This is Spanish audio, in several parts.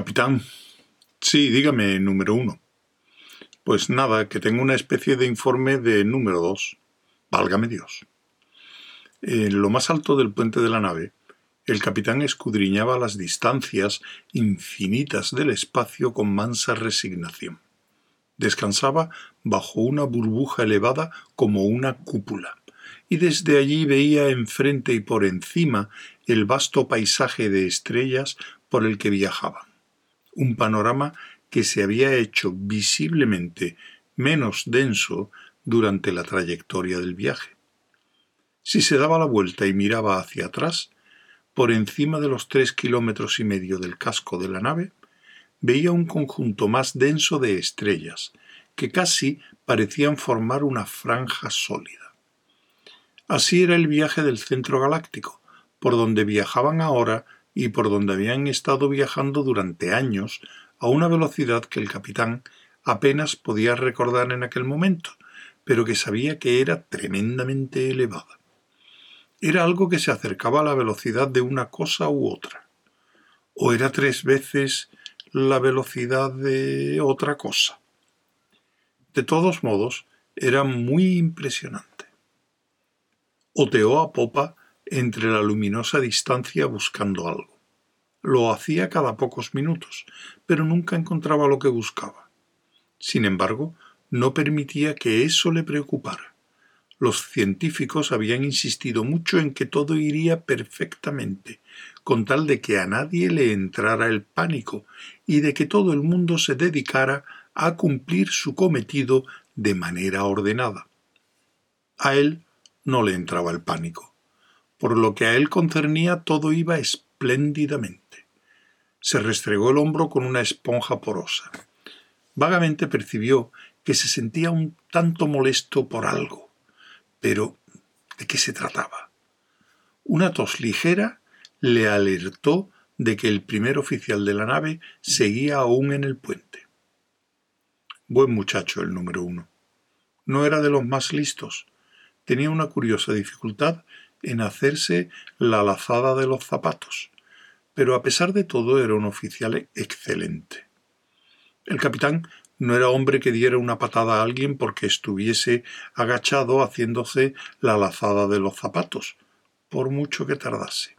Capitán. Sí, dígame, número uno. Pues nada, que tengo una especie de informe de número dos. Válgame Dios. En lo más alto del puente de la nave, el capitán escudriñaba las distancias infinitas del espacio con mansa resignación. Descansaba bajo una burbuja elevada como una cúpula, y desde allí veía enfrente y por encima el vasto paisaje de estrellas por el que viajaban un panorama que se había hecho visiblemente menos denso durante la trayectoria del viaje. Si se daba la vuelta y miraba hacia atrás, por encima de los tres kilómetros y medio del casco de la nave, veía un conjunto más denso de estrellas, que casi parecían formar una franja sólida. Así era el viaje del centro galáctico, por donde viajaban ahora y por donde habían estado viajando durante años a una velocidad que el capitán apenas podía recordar en aquel momento, pero que sabía que era tremendamente elevada. Era algo que se acercaba a la velocidad de una cosa u otra, o era tres veces la velocidad de otra cosa. De todos modos, era muy impresionante. Oteó a popa entre la luminosa distancia buscando algo. Lo hacía cada pocos minutos, pero nunca encontraba lo que buscaba. Sin embargo, no permitía que eso le preocupara. Los científicos habían insistido mucho en que todo iría perfectamente, con tal de que a nadie le entrara el pánico y de que todo el mundo se dedicara a cumplir su cometido de manera ordenada. A él no le entraba el pánico por lo que a él concernía todo iba espléndidamente. Se restregó el hombro con una esponja porosa. Vagamente percibió que se sentía un tanto molesto por algo. Pero, ¿de qué se trataba? Una tos ligera le alertó de que el primer oficial de la nave seguía aún en el puente. Buen muchacho el número uno. No era de los más listos. Tenía una curiosa dificultad en hacerse la lazada de los zapatos, pero a pesar de todo era un oficial excelente. El capitán no era hombre que diera una patada a alguien porque estuviese agachado haciéndose la lazada de los zapatos, por mucho que tardase.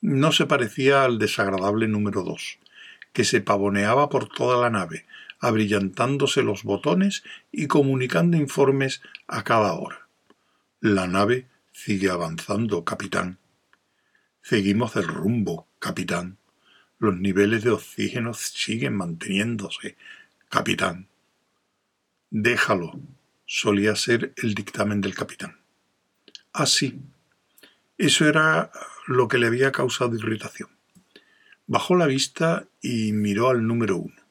No se parecía al desagradable número dos, que se pavoneaba por toda la nave, abrillantándose los botones y comunicando informes a cada hora. La nave Sigue avanzando, capitán. Seguimos el rumbo, capitán. Los niveles de oxígeno siguen manteniéndose, capitán. Déjalo, solía ser el dictamen del capitán. Ah, sí. Eso era lo que le había causado irritación. Bajó la vista y miró al número uno.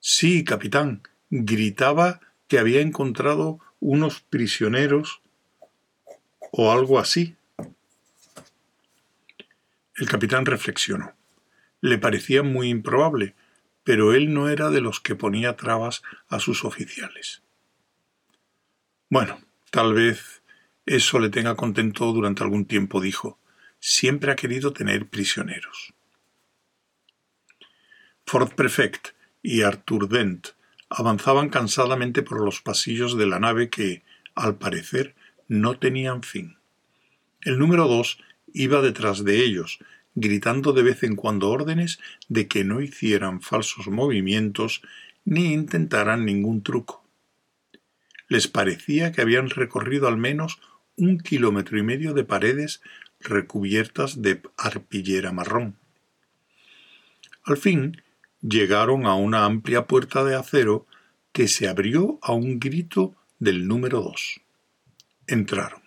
Sí, capitán, gritaba que había encontrado unos prisioneros o algo así. El capitán reflexionó. Le parecía muy improbable, pero él no era de los que ponía trabas a sus oficiales. Bueno, tal vez eso le tenga contento durante algún tiempo, dijo. Siempre ha querido tener prisioneros. Ford Prefect y Arthur Dent avanzaban cansadamente por los pasillos de la nave que, al parecer, no tenían fin. El número dos iba detrás de ellos, gritando de vez en cuando órdenes de que no hicieran falsos movimientos ni intentaran ningún truco. Les parecía que habían recorrido al menos un kilómetro y medio de paredes recubiertas de arpillera marrón. Al fin llegaron a una amplia puerta de acero que se abrió a un grito del número dos entraron.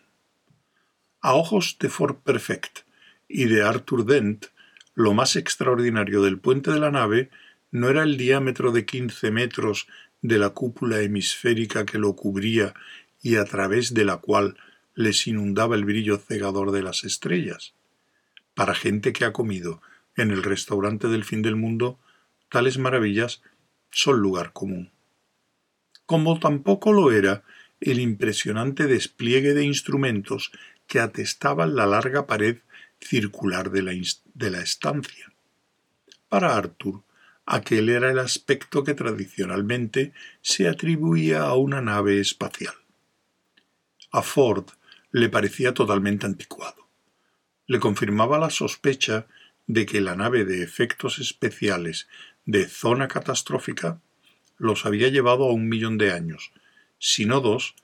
A ojos de Ford Perfect y de Arthur Dent, lo más extraordinario del puente de la nave no era el diámetro de quince metros de la cúpula hemisférica que lo cubría y a través de la cual les inundaba el brillo cegador de las estrellas. Para gente que ha comido en el restaurante del fin del mundo, tales maravillas son lugar común. Como tampoco lo era el impresionante despliegue de instrumentos que atestaban la larga pared circular de la, de la estancia. Para Arthur, aquel era el aspecto que tradicionalmente se atribuía a una nave espacial. A Ford le parecía totalmente anticuado. Le confirmaba la sospecha de que la nave de efectos especiales de zona catastrófica los había llevado a un millón de años, si no dos,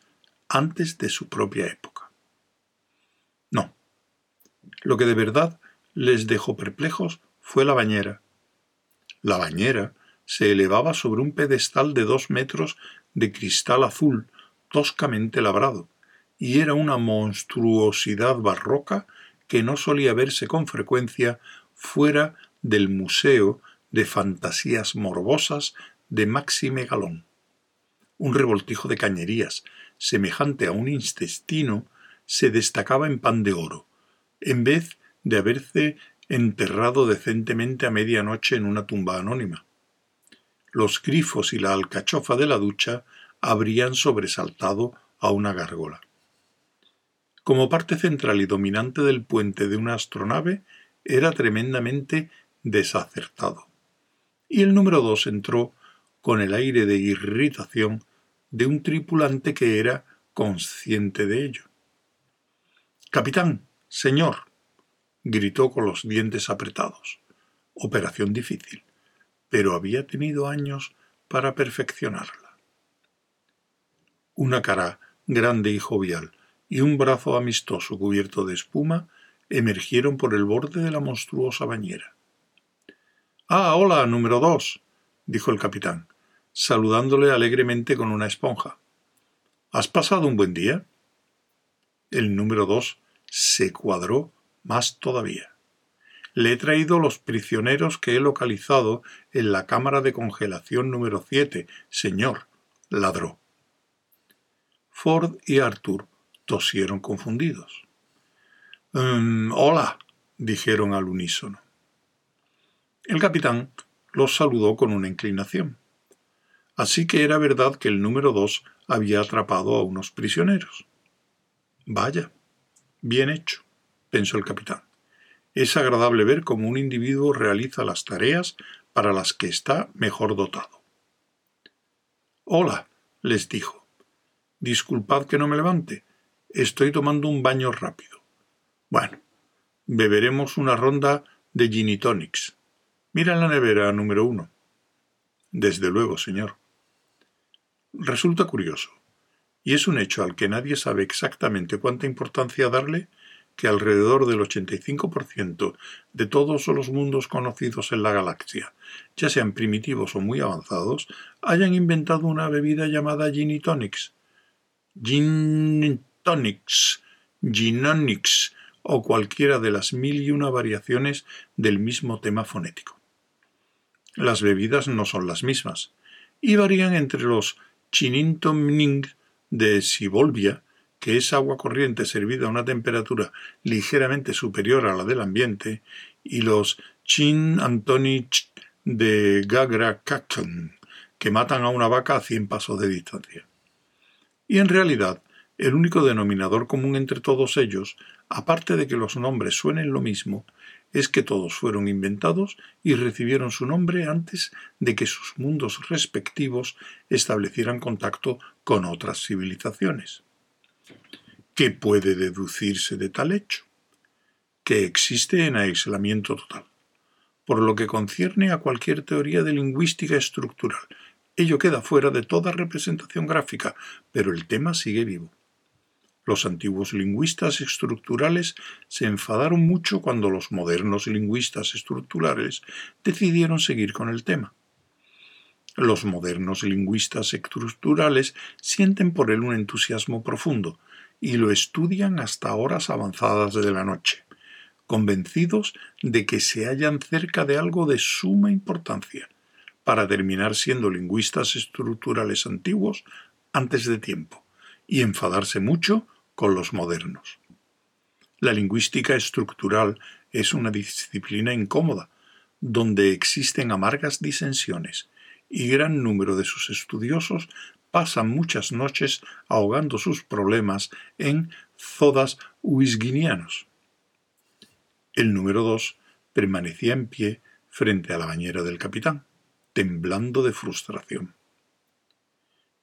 antes de su propia época. No. Lo que de verdad les dejó perplejos fue la bañera. La bañera se elevaba sobre un pedestal de dos metros de cristal azul toscamente labrado, y era una monstruosidad barroca que no solía verse con frecuencia fuera del Museo de Fantasías Morbosas de Maxime Galón. Un revoltijo de cañerías, semejante a un intestino, se destacaba en pan de oro, en vez de haberse enterrado decentemente a medianoche en una tumba anónima. Los grifos y la alcachofa de la ducha habrían sobresaltado a una gárgola. Como parte central y dominante del puente de una astronave, era tremendamente desacertado. Y el número dos entró con el aire de irritación de un tripulante que era consciente de ello. Capitán, señor, gritó con los dientes apretados. Operación difícil, pero había tenido años para perfeccionarla. Una cara grande y jovial y un brazo amistoso cubierto de espuma emergieron por el borde de la monstruosa bañera. Ah, hola, número dos, dijo el capitán saludándole alegremente con una esponja. ¿Has pasado un buen día? El número dos se cuadró más todavía. Le he traído los prisioneros que he localizado en la cámara de congelación número siete, señor, ladró. Ford y Arthur tosieron confundidos. Mm, hola, dijeron al unísono. El capitán los saludó con una inclinación. Así que era verdad que el número dos había atrapado a unos prisioneros. Vaya, bien hecho, pensó el capitán. Es agradable ver cómo un individuo realiza las tareas para las que está mejor dotado. Hola, les dijo. Disculpad que no me levante. Estoy tomando un baño rápido. Bueno, beberemos una ronda de gin tonics. Mira la nevera número uno. Desde luego, señor. Resulta curioso, y es un hecho al que nadie sabe exactamente cuánta importancia darle, que alrededor del 85% de todos los mundos conocidos en la galaxia, ya sean primitivos o muy avanzados, hayan inventado una bebida llamada gin tonics. Gin tonics, ginonics o cualquiera de las mil y una variaciones del mismo tema fonético. Las bebidas no son las mismas y varían entre los Chinintomning de Sibolvia, que es agua corriente servida a una temperatura ligeramente superior a la del ambiente, y los Chin Antonich de Gagra que matan a una vaca a cien pasos de distancia. Y en realidad, el único denominador común entre todos ellos, aparte de que los nombres suenen lo mismo, es que todos fueron inventados y recibieron su nombre antes de que sus mundos respectivos establecieran contacto con otras civilizaciones. ¿Qué puede deducirse de tal hecho? Que existe en aislamiento total. Por lo que concierne a cualquier teoría de lingüística estructural, ello queda fuera de toda representación gráfica, pero el tema sigue vivo. Los antiguos lingüistas estructurales se enfadaron mucho cuando los modernos lingüistas estructurales decidieron seguir con el tema. Los modernos lingüistas estructurales sienten por él un entusiasmo profundo y lo estudian hasta horas avanzadas de la noche, convencidos de que se hallan cerca de algo de suma importancia, para terminar siendo lingüistas estructurales antiguos antes de tiempo, y enfadarse mucho con los modernos. La lingüística estructural es una disciplina incómoda, donde existen amargas disensiones, y gran número de sus estudiosos pasan muchas noches ahogando sus problemas en zodas huisguinianos. El número dos permanecía en pie frente a la bañera del capitán, temblando de frustración.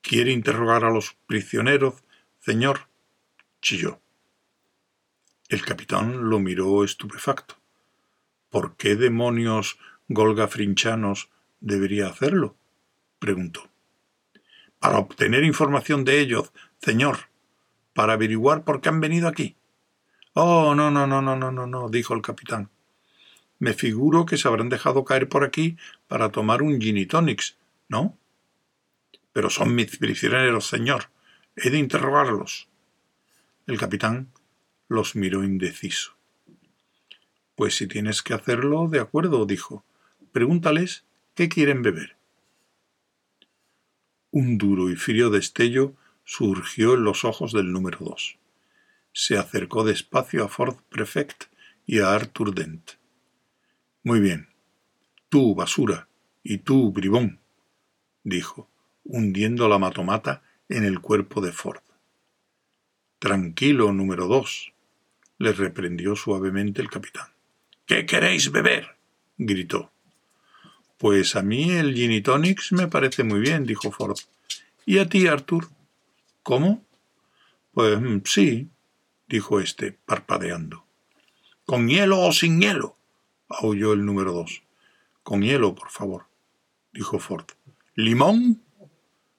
¿Quiere interrogar a los prisioneros, señor? Chilló. El capitán lo miró estupefacto. ¿Por qué demonios golgafrinchanos debería hacerlo? preguntó. Para obtener información de ellos, señor, para averiguar por qué han venido aquí. Oh, no, no, no, no, no, no, no, dijo el capitán. Me figuro que se habrán dejado caer por aquí para tomar un gin tonics, ¿no? Pero son mis prisioneros, señor. He de interrogarlos. El capitán los miró indeciso. Pues si tienes que hacerlo, de acuerdo, dijo. Pregúntales qué quieren beber. Un duro y frío destello surgió en los ojos del número dos. Se acercó despacio a Ford Prefect y a Arthur Dent. Muy bien. Tú, basura, y tú, bribón, dijo, hundiendo la matomata en el cuerpo de Ford. Tranquilo, número dos, le reprendió suavemente el capitán. ¿Qué queréis beber? gritó. Pues a mí el gin tonics me parece muy bien, dijo Ford. ¿Y a ti, Arthur? ¿Cómo? Pues mm, sí, dijo éste, parpadeando. ¿Con hielo o sin hielo? aulló el número dos. Con hielo, por favor, dijo Ford. ¿Limón?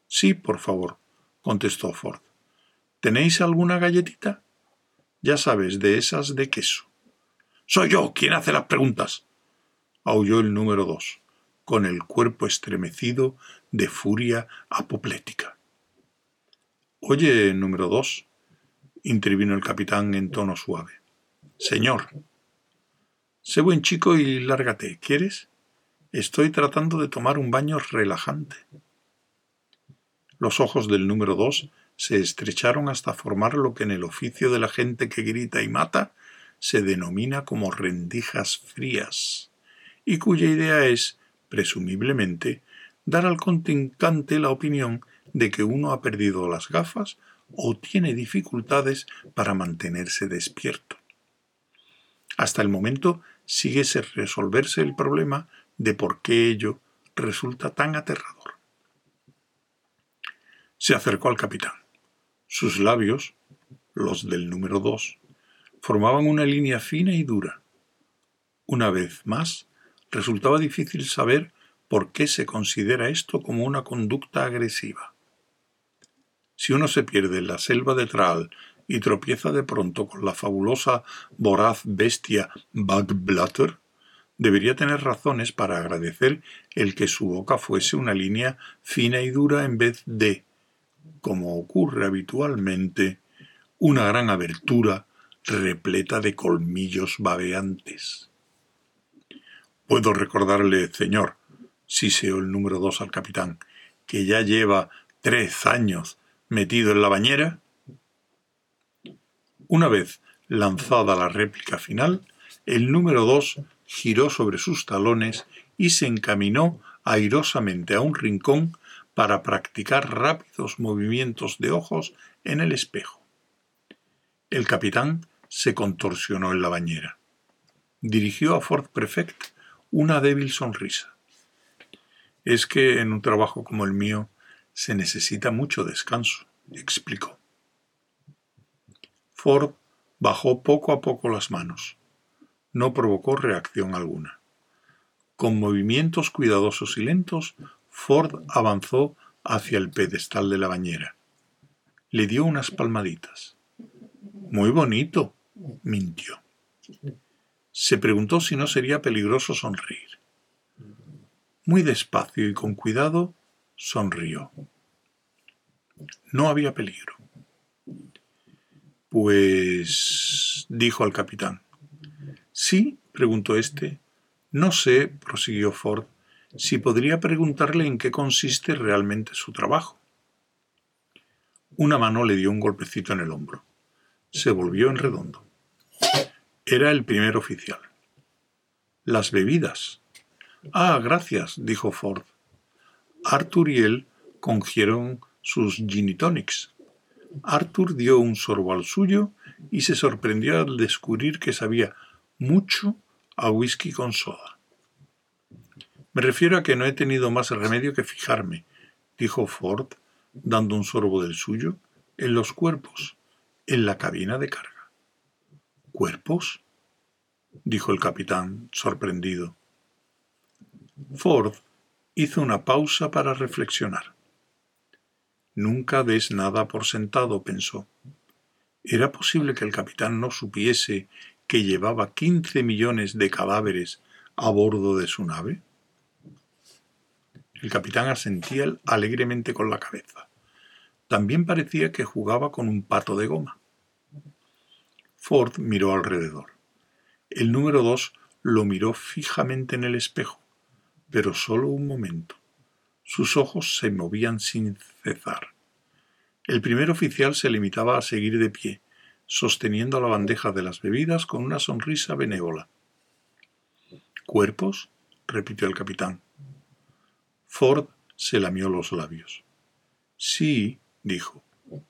Sí, por favor, contestó Ford. ¿Tenéis alguna galletita? Ya sabes, de esas de queso. Soy yo quien hace las preguntas. aulló el número dos, con el cuerpo estremecido de furia apoplética. Oye, número dos, intervino el capitán en tono suave. Señor. Sé buen chico y lárgate, ¿quieres? Estoy tratando de tomar un baño relajante. Los ojos del número dos se estrecharon hasta formar lo que en el oficio de la gente que grita y mata se denomina como rendijas frías, y cuya idea es, presumiblemente, dar al contrincante la opinión de que uno ha perdido las gafas o tiene dificultades para mantenerse despierto. Hasta el momento sigue sin resolverse el problema de por qué ello resulta tan aterrador. Se acercó al capitán. Sus labios, los del número dos, formaban una línea fina y dura. Una vez más, resultaba difícil saber por qué se considera esto como una conducta agresiva. Si uno se pierde en la selva de Traal y tropieza de pronto con la fabulosa, voraz bestia Bagblatter, debería tener razones para agradecer el que su boca fuese una línea fina y dura en vez de, como ocurre habitualmente, una gran abertura repleta de colmillos babeantes. Puedo recordarle, señor, siseó el número dos al capitán, que ya lleva tres años metido en la bañera. Una vez lanzada la réplica final, el número dos giró sobre sus talones y se encaminó airosamente a un rincón para practicar rápidos movimientos de ojos en el espejo. El capitán se contorsionó en la bañera. Dirigió a Ford Prefect una débil sonrisa. Es que en un trabajo como el mío se necesita mucho descanso, explicó. Ford bajó poco a poco las manos. No provocó reacción alguna. Con movimientos cuidadosos y lentos, Ford avanzó hacia el pedestal de la bañera. Le dio unas palmaditas. Muy bonito, mintió. Se preguntó si no sería peligroso sonreír. Muy despacio y con cuidado, sonrió. No había peligro. Pues... dijo al capitán. Sí, preguntó éste. No sé, prosiguió Ford, si podría preguntarle en qué consiste realmente su trabajo. Una mano le dio un golpecito en el hombro. Se volvió en redondo. Era el primer oficial. Las bebidas. Ah, gracias, dijo Ford. Arthur y él congieron sus gin. Arthur dio un sorbo al suyo y se sorprendió al descubrir que sabía mucho a whisky con soda. Me refiero a que no he tenido más remedio que fijarme, dijo Ford, dando un sorbo del suyo, en los cuerpos, en la cabina de carga. ¿Cuerpos? dijo el capitán, sorprendido. Ford hizo una pausa para reflexionar. Nunca des nada por sentado, pensó. ¿Era posible que el capitán no supiese que llevaba quince millones de cadáveres a bordo de su nave? El capitán asentía alegremente con la cabeza. También parecía que jugaba con un pato de goma. Ford miró alrededor. El número dos lo miró fijamente en el espejo, pero solo un momento. Sus ojos se movían sin cesar. El primer oficial se limitaba a seguir de pie, sosteniendo la bandeja de las bebidas con una sonrisa benévola. ¿Cuerpos? repitió el capitán. Ford se lamió los labios. Sí, dijo.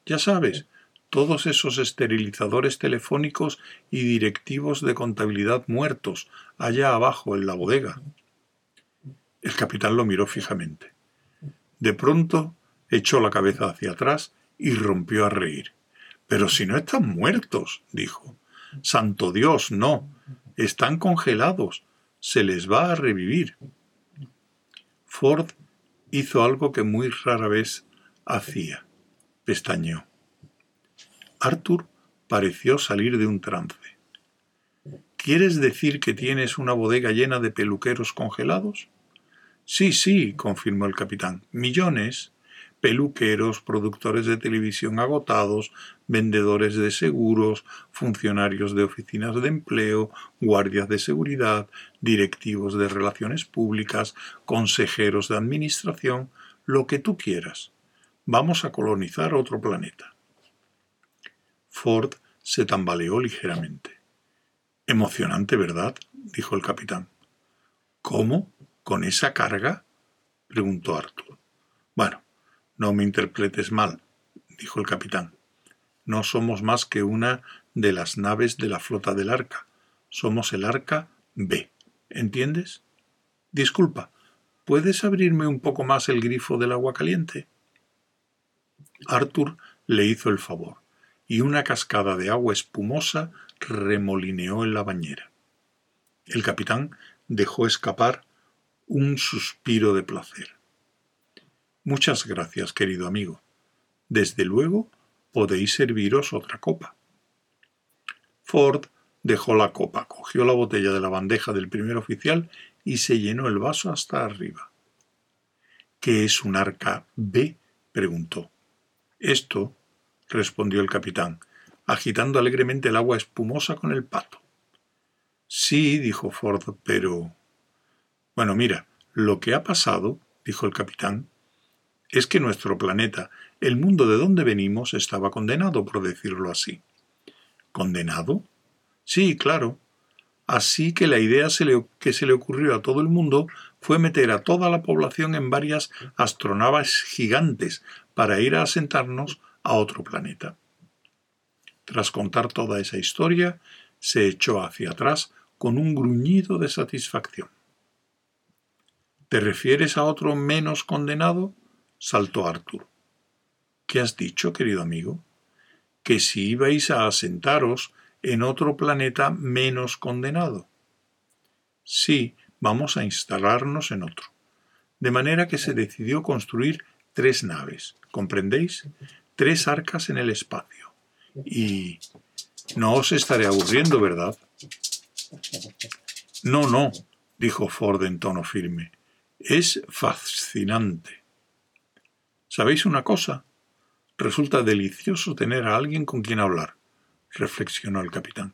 Ya sabes, todos esos esterilizadores telefónicos y directivos de contabilidad muertos allá abajo en la bodega. El capitán lo miró fijamente. De pronto echó la cabeza hacia atrás y rompió a reír. Pero si no están muertos, dijo. Santo Dios, no. Están congelados. Se les va a revivir. Ford hizo algo que muy rara vez hacía. Pestañeó. Arthur pareció salir de un trance. ¿Quieres decir que tienes una bodega llena de peluqueros congelados? Sí, sí, confirmó el capitán. Millones. Peluqueros, productores de televisión agotados, vendedores de seguros, funcionarios de oficinas de empleo, guardias de seguridad, directivos de relaciones públicas, consejeros de administración, lo que tú quieras. Vamos a colonizar otro planeta. Ford se tambaleó ligeramente. Emocionante, ¿verdad? dijo el capitán. ¿Cómo? ¿Con esa carga? preguntó Arthur. Bueno, no me interpretes mal, dijo el capitán. No somos más que una de las naves de la flota del arca. Somos el arca B. ¿Entiendes? Disculpa, ¿puedes abrirme un poco más el grifo del agua caliente? Arthur le hizo el favor y una cascada de agua espumosa remolineó en la bañera. El capitán dejó escapar un suspiro de placer. Muchas gracias, querido amigo. Desde luego podéis serviros otra copa. Ford dejó la copa, cogió la botella de la bandeja del primer oficial y se llenó el vaso hasta arriba. ¿Qué es un arca B? preguntó. Esto respondió el capitán, agitando alegremente el agua espumosa con el pato. Sí, dijo Ford, pero. Bueno, mira, lo que ha pasado, dijo el capitán, es que nuestro planeta, el mundo de donde venimos, estaba condenado, por decirlo así. ¿Condenado? Sí, claro. Así que la idea que se le ocurrió a todo el mundo fue meter a toda la población en varias astronaves gigantes para ir a asentarnos a otro planeta. Tras contar toda esa historia, se echó hacia atrás con un gruñido de satisfacción. ¿Te refieres a otro menos condenado? Saltó Arthur. ¿Qué has dicho, querido amigo? Que si ibais a asentaros en otro planeta menos condenado. Sí, vamos a instalarnos en otro. De manera que se decidió construir tres naves, ¿comprendéis? tres arcas en el espacio. Y no os estaré aburriendo, ¿verdad? No, no, dijo Ford en tono firme. Es fascinante. ¿Sabéis una cosa? Resulta delicioso tener a alguien con quien hablar, reflexionó el capitán.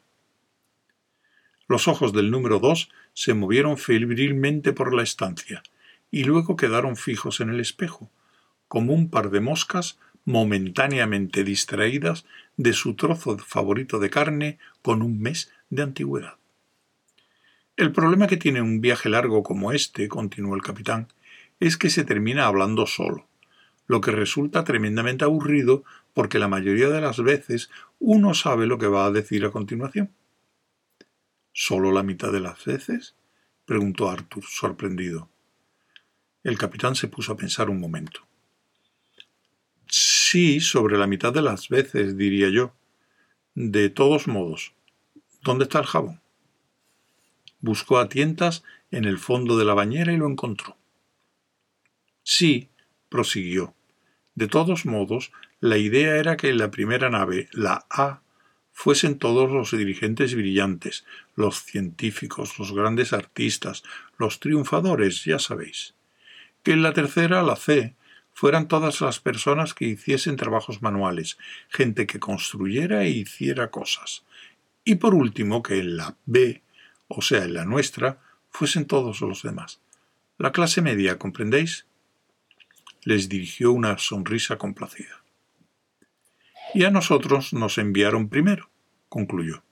Los ojos del número dos se movieron febrilmente por la estancia y luego quedaron fijos en el espejo, como un par de moscas momentáneamente distraídas de su trozo favorito de carne con un mes de antigüedad. El problema que tiene un viaje largo como este, continuó el capitán, es que se termina hablando solo, lo que resulta tremendamente aburrido porque la mayoría de las veces uno sabe lo que va a decir a continuación. ¿Solo la mitad de las veces? preguntó Arthur, sorprendido. El capitán se puso a pensar un momento. Sí, sobre la mitad de las veces, diría yo. De todos modos, ¿dónde está el jabón? Buscó a tientas en el fondo de la bañera y lo encontró. Sí, prosiguió. De todos modos, la idea era que en la primera nave, la A, fuesen todos los dirigentes brillantes, los científicos, los grandes artistas, los triunfadores, ya sabéis. Que en la tercera, la C, fueran todas las personas que hiciesen trabajos manuales, gente que construyera e hiciera cosas. Y por último, que en la B, o sea, en la nuestra, fuesen todos los demás. La clase media, ¿comprendéis? Les dirigió una sonrisa complacida. Y a nosotros nos enviaron primero, concluyó,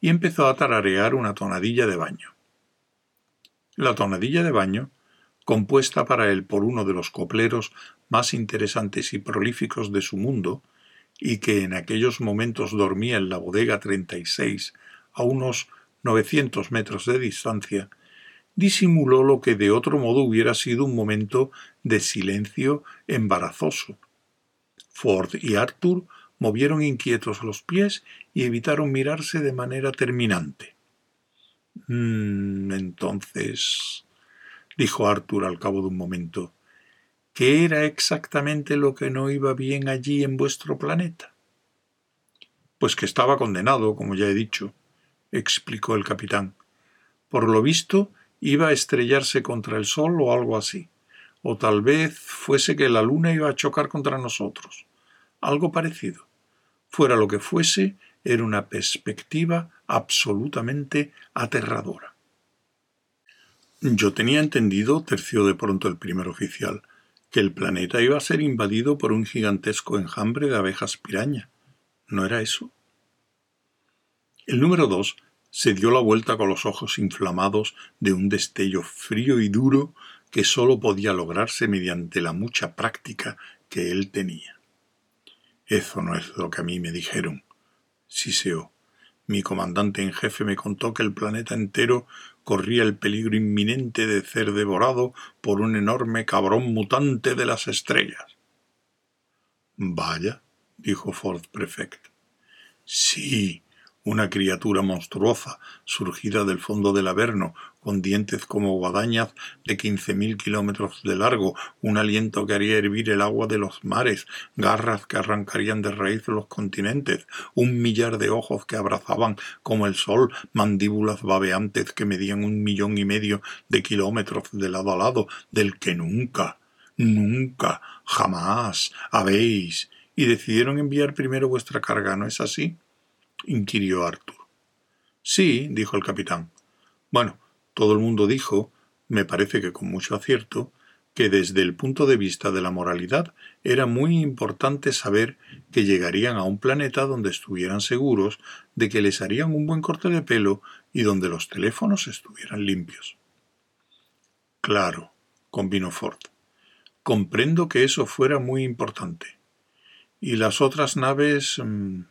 y empezó a tararear una tonadilla de baño. La tonadilla de baño, compuesta para él por uno de los copleros más interesantes y prolíficos de su mundo, y que en aquellos momentos dormía en la bodega 36 a unos 900 metros de distancia, disimuló lo que de otro modo hubiera sido un momento de silencio embarazoso. Ford y Arthur movieron inquietos los pies y evitaron mirarse de manera terminante. Mm, entonces, dijo Arthur al cabo de un momento, ¿qué era exactamente lo que no iba bien allí en vuestro planeta? Pues que estaba condenado, como ya he dicho, explicó el capitán. Por lo visto, iba a estrellarse contra el sol o algo así. O tal vez fuese que la luna iba a chocar contra nosotros. Algo parecido. Fuera lo que fuese, era una perspectiva absolutamente aterradora. Yo tenía entendido, terció de pronto el primer oficial, que el planeta iba a ser invadido por un gigantesco enjambre de abejas piraña. ¿No era eso? El número dos se dio la vuelta con los ojos inflamados de un destello frío y duro que sólo podía lograrse mediante la mucha práctica que él tenía. Eso no es lo que a mí me dijeron, siseó. Mi comandante en jefe me contó que el planeta entero corría el peligro inminente de ser devorado por un enorme cabrón mutante de las estrellas. Vaya, dijo Ford Prefect. Sí, una criatura monstruosa, surgida del fondo del Averno, con dientes como guadañas de quince mil kilómetros de largo, un aliento que haría hervir el agua de los mares, garras que arrancarían de raíz los continentes, un millar de ojos que abrazaban como el sol, mandíbulas babeantes que medían un millón y medio de kilómetros de lado a lado, del que nunca, nunca, jamás habéis, y decidieron enviar primero vuestra carga, ¿no es así? Inquirió Arthur. Sí, dijo el capitán. Bueno, todo el mundo dijo, me parece que con mucho acierto, que desde el punto de vista de la moralidad era muy importante saber que llegarían a un planeta donde estuvieran seguros de que les harían un buen corte de pelo y donde los teléfonos estuvieran limpios. Claro, convino Ford. Comprendo que eso fuera muy importante. Y las otras naves. Mm,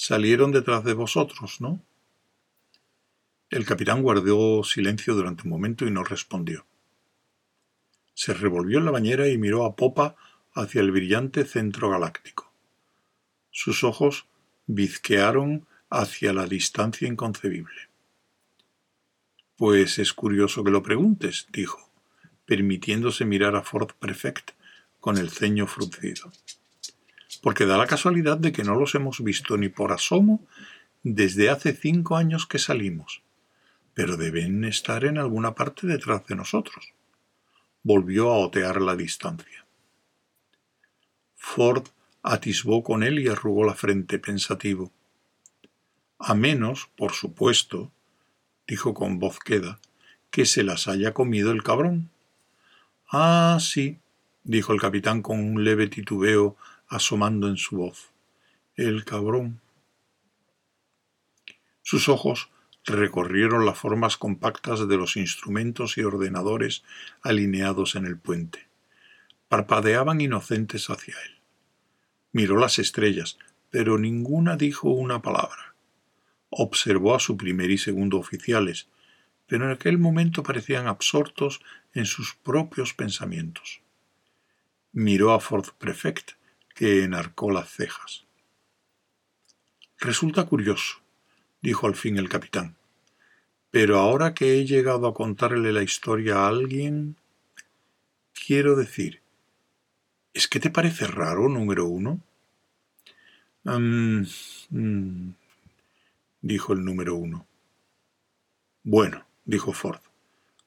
salieron detrás de vosotros, ¿no? El capitán guardó silencio durante un momento y no respondió. Se revolvió en la bañera y miró a popa hacia el brillante centro galáctico. Sus ojos bizquearon hacia la distancia inconcebible. Pues es curioso que lo preguntes, dijo, permitiéndose mirar a Ford Prefect con el ceño fruncido porque da la casualidad de que no los hemos visto ni por asomo desde hace cinco años que salimos, pero deben estar en alguna parte detrás de nosotros. Volvió a otear la distancia. Ford atisbó con él y arrugó la frente pensativo. A menos, por supuesto, dijo con voz queda, que se las haya comido el cabrón. Ah, sí, dijo el capitán con un leve titubeo asomando en su voz. El cabrón. Sus ojos recorrieron las formas compactas de los instrumentos y ordenadores alineados en el puente. Parpadeaban inocentes hacia él. Miró las estrellas, pero ninguna dijo una palabra. Observó a su primer y segundo oficiales, pero en aquel momento parecían absortos en sus propios pensamientos. Miró a Ford Prefect, que enarcó las cejas. Resulta curioso, dijo al fin el capitán. Pero ahora que he llegado a contarle la historia a alguien, quiero decir, ¿es que te parece raro, número uno? Mm, dijo el número uno. Bueno, dijo Ford,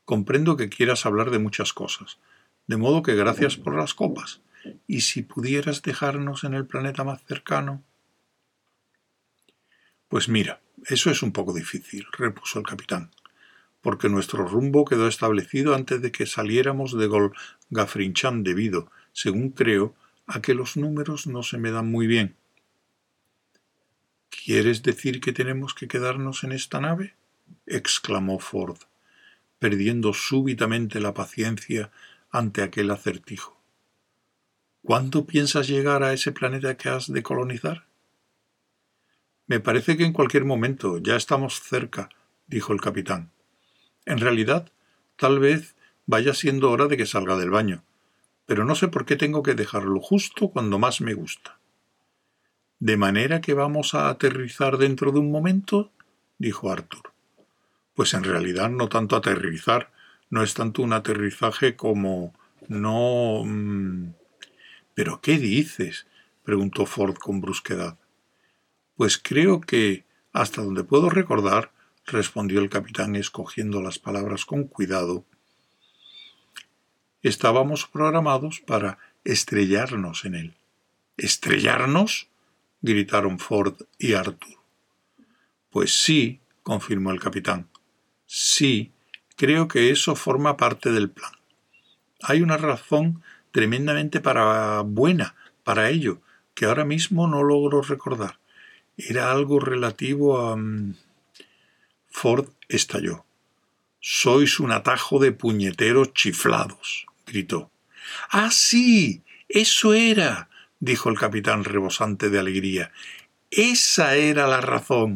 comprendo que quieras hablar de muchas cosas, de modo que gracias por las copas. ¿Y si pudieras dejarnos en el planeta más cercano? Pues mira, eso es un poco difícil, repuso el capitán, porque nuestro rumbo quedó establecido antes de que saliéramos de Golgafrinchan debido, según creo, a que los números no se me dan muy bien. ¿Quieres decir que tenemos que quedarnos en esta nave? exclamó Ford, perdiendo súbitamente la paciencia ante aquel acertijo. ¿Cuándo piensas llegar a ese planeta que has de colonizar? Me parece que en cualquier momento ya estamos cerca, dijo el capitán. En realidad, tal vez vaya siendo hora de que salga del baño, pero no sé por qué tengo que dejarlo justo cuando más me gusta. ¿De manera que vamos a aterrizar dentro de un momento? dijo Arthur. Pues en realidad no tanto aterrizar, no es tanto un aterrizaje como no. Mm, ¿Pero qué dices? preguntó Ford con brusquedad. Pues creo que, hasta donde puedo recordar, respondió el capitán escogiendo las palabras con cuidado, estábamos programados para estrellarnos en él. ¿Estrellarnos? gritaron Ford y Arthur. Pues sí, confirmó el capitán. Sí, creo que eso forma parte del plan. Hay una razón tremendamente para buena para ello, que ahora mismo no logro recordar. Era algo relativo a... Mm, Ford estalló. Sois un atajo de puñeteros chiflados, gritó. Ah, sí. Eso era dijo el capitán rebosante de alegría. Esa era la razón.